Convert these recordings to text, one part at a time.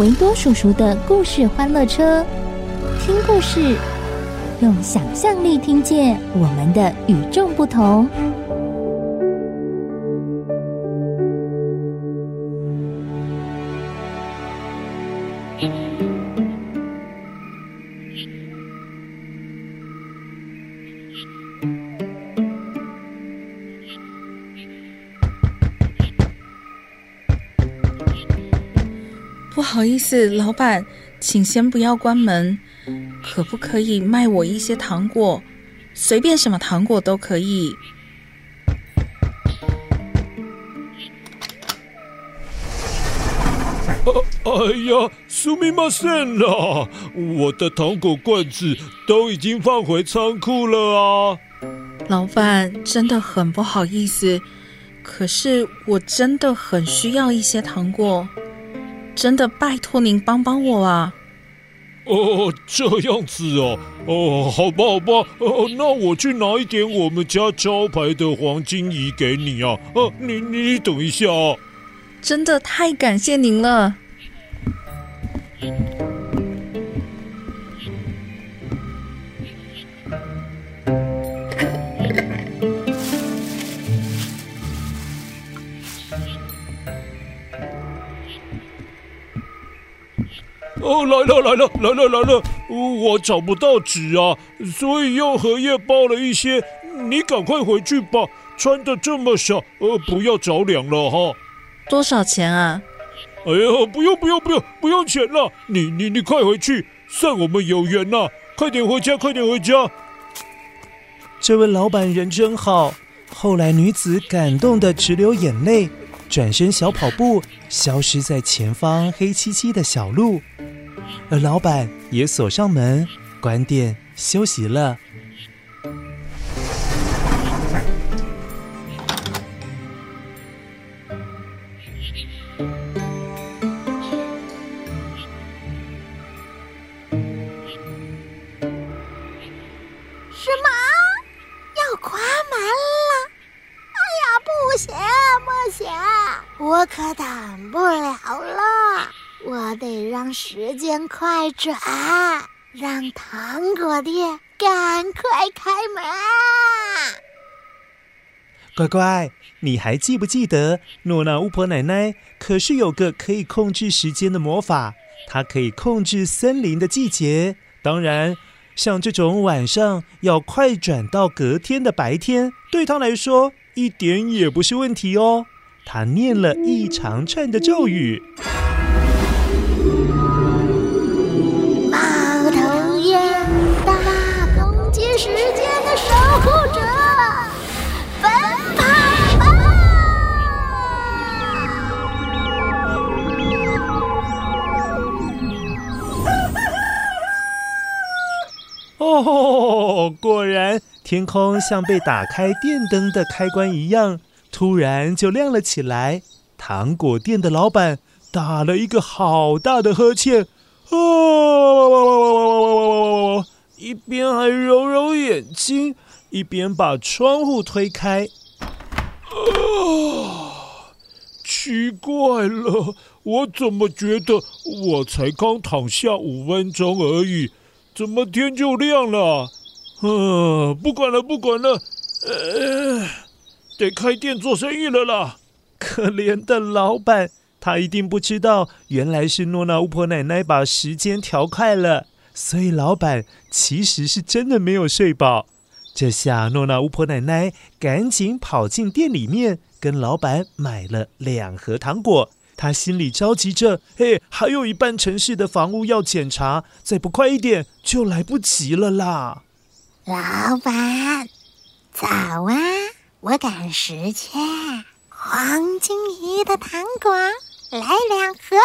维多叔叔的故事欢乐车，听故事，用想象力听见我们的与众不同。好意思，老板，请先不要关门。可不可以卖我一些糖果？随便什么糖果都可以。啊、哎呀，すみません啦，我的糖果罐子都已经放回仓库了啊。老板，真的很不好意思，可是我真的很需要一些糖果。 真的拜托您帮帮我啊！哦，这样子哦，哦，好吧，好吧，哦，那我去拿一点我们家招牌的黄金鱼给你啊！哦、啊，你你等一下啊！真的太感谢您了。哦，来了来了来了来了！我找不到纸啊，所以用荷叶包了一些。你赶快回去吧，穿的这么少，呃，不要着凉了哈。多少钱啊？哎呀，不用不用不用不用钱了，你你你快回去，算我们有缘呐！快点回家，快点回家。这位老板人真好。后来女子感动的直流眼泪，转身小跑步，消失在前方黑漆漆的小路。而老板也锁上门，关店休息了。什么？要关门了？哎呀，不行不行，我可等不了了。我得让时间快转，让糖果店赶快开门。乖乖，你还记不记得诺娜巫婆奶奶可是有个可以控制时间的魔法？她可以控制森林的季节。当然，像这种晚上要快转到隔天的白天，对她来说一点也不是问题哦。她念了一长串的咒语。天空像被打开电灯的开关一样，突然就亮了起来。糖果店的老板打了一个好大的呵欠，哦，一边还揉揉眼睛，一边把窗户推开。啊，奇怪了，我怎么觉得我才刚躺下五分钟而已？怎么天就亮了？嗯，不管了，不管了，呃，得开店做生意了啦。可怜的老板他一定不知道，原来是诺娜巫婆奶奶把时间调快了，所以老板其实是真的没有睡饱。这下诺娜巫婆奶奶赶紧跑进店里面，跟老板买了两盒糖果。她心里着急着，嘿，还有一半城市的房屋要检查，再不快一点就来不及了啦。老板，早啊，我赶时间，黄金鱼的糖果。来两盒，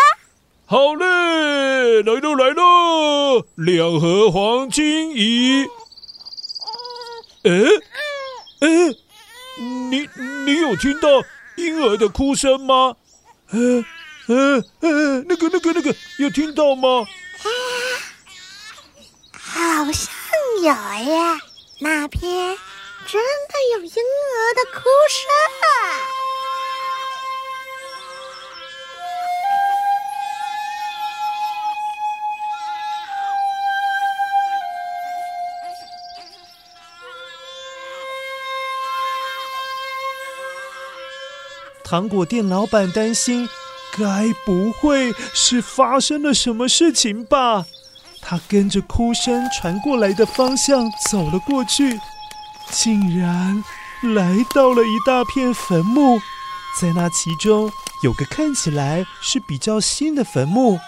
好嘞！来喽来喽，两盒黄金鱼。哎哎，你你有听到婴儿的哭声吗？嗯嗯嗯，那个那个那个，有听到吗？好像有呀，那边真的有婴儿的哭声。啊糖果店老板担心，该不会是发生了什么事情吧？他跟着哭声传过来的方向走了过去，竟然来到了一大片坟墓。在那其中有个看起来是比较新的坟墓，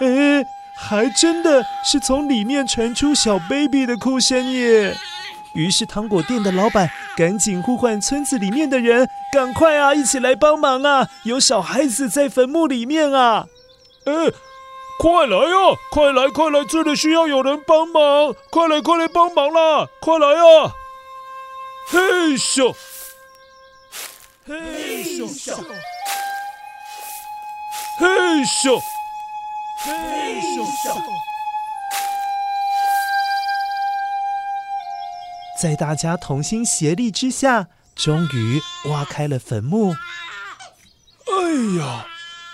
哎，还真的是从里面传出小 baby 的哭声耶！于是糖果店的老板赶紧呼唤村子里面的人，赶快啊，一起来帮忙啊！有小孩子在坟墓里面啊！呃，快来呀！快来快来，这里需要有人帮忙！快来快来帮忙啦！快来啊！嘿咻！嘿咻！嘿咻！嘿咻！在大家同心协力之下，终于挖开了坟墓。哎呀，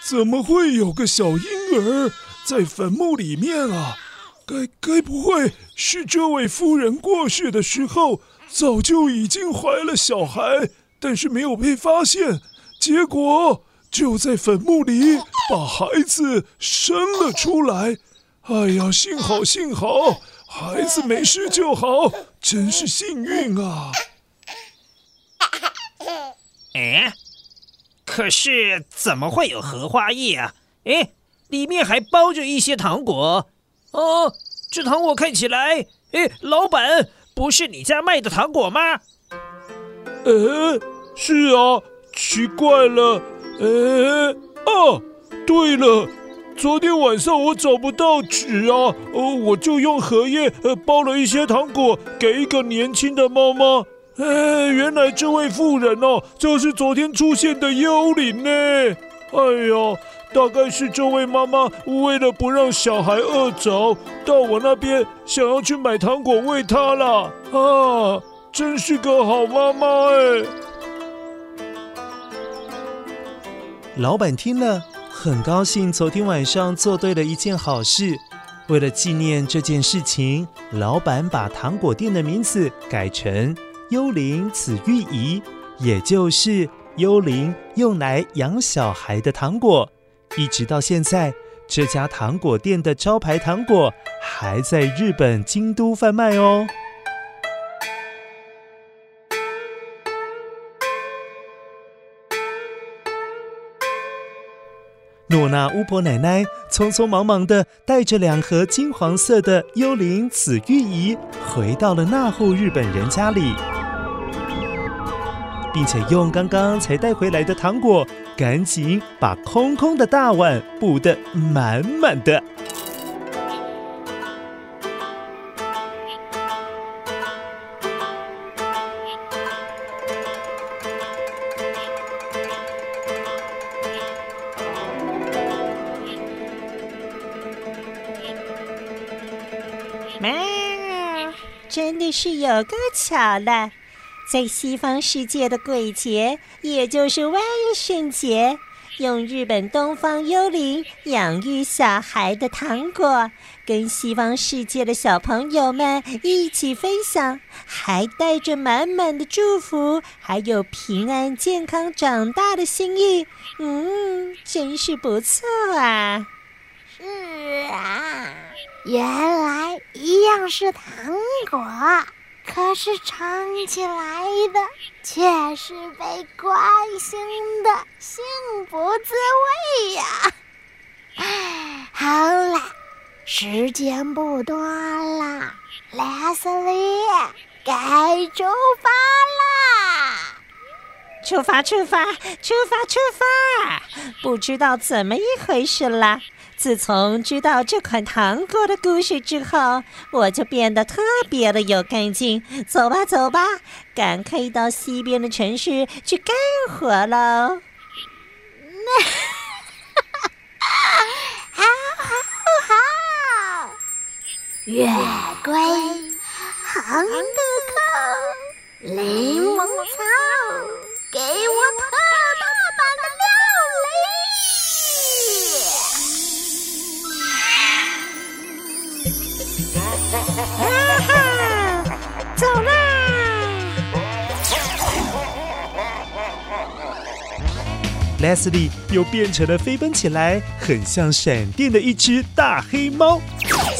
怎么会有个小婴儿在坟墓里面啊？该该不会是这位夫人过世的时候早就已经怀了小孩，但是没有被发现，结果就在坟墓里把孩子生了出来。哎呀，幸好幸好。孩子没事就好，真是幸运啊！哎，可是怎么会有荷花叶啊？哎，里面还包着一些糖果。哦，这糖果看起来……哎，老板，不是你家卖的糖果吗？呃，是啊，奇怪了。呃，哦，对了。昨天晚上我找不到纸啊，呃，我就用荷叶呃包了一些糖果给一个年轻的妈妈。哎，原来这位妇人哦，就是昨天出现的幽灵呢。哎呀，大概是这位妈妈为了不让小孩饿着，到我那边想要去买糖果喂他了。啊，真是个好妈妈哎。老板听了。很高兴昨天晚上做对了一件好事。为了纪念这件事情，老板把糖果店的名字改成“幽灵紫玉仪”，也就是幽灵用来养小孩的糖果。一直到现在，这家糖果店的招牌糖果还在日本京都贩卖哦。诺娜巫婆奶奶匆匆忙忙的带着两盒金黄色的幽灵紫玉仪回到了那户日本人家里，并且用刚刚才带回来的糖果，赶紧把空空的大碗补得满满的。真的是有够巧了，在西方世界的鬼节，也就是万圣节，用日本东方幽灵养育小孩的糖果，跟西方世界的小朋友们一起分享，还带着满满的祝福，还有平安健康长大的心意。嗯，真是不错啊！是啊，原来一样是糖果，可是尝起来的却是被关心的幸福滋味呀！好了，时间不多了莱斯利该出发啦！出发，出发，出发，出发！不知道怎么一回事了。自从知道这款糖果的故事之后，我就变得特别的有干劲。走吧，走吧，赶快到西边的城市去干活喽！那，好好好，月桂、红豆蔻、柠檬草。给我特哈哈，走啦！Leslie 又变成了飞奔起来，很像闪电的一只大黑猫，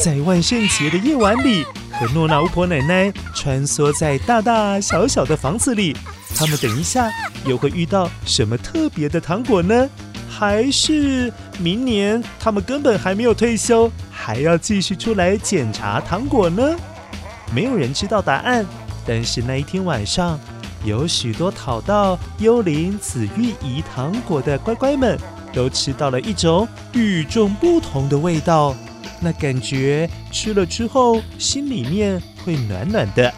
在万圣节的夜晚里，和诺娜巫婆奶奶穿梭在大大小小的房子里。他们等一下又会遇到什么特别的糖果呢？还是明年他们根本还没有退休，还要继续出来检查糖果呢？没有人知道答案。但是那一天晚上，有许多讨到幽灵紫玉仪糖果的乖乖们，都吃到了一种与众不同的味道。那感觉吃了之后，心里面会暖暖的。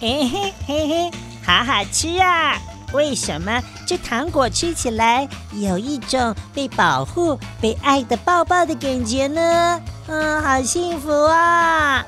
嘿嘿嘿嘿。好好吃啊！为什么这糖果吃起来有一种被保护、被爱的抱抱的感觉呢？嗯，好幸福啊！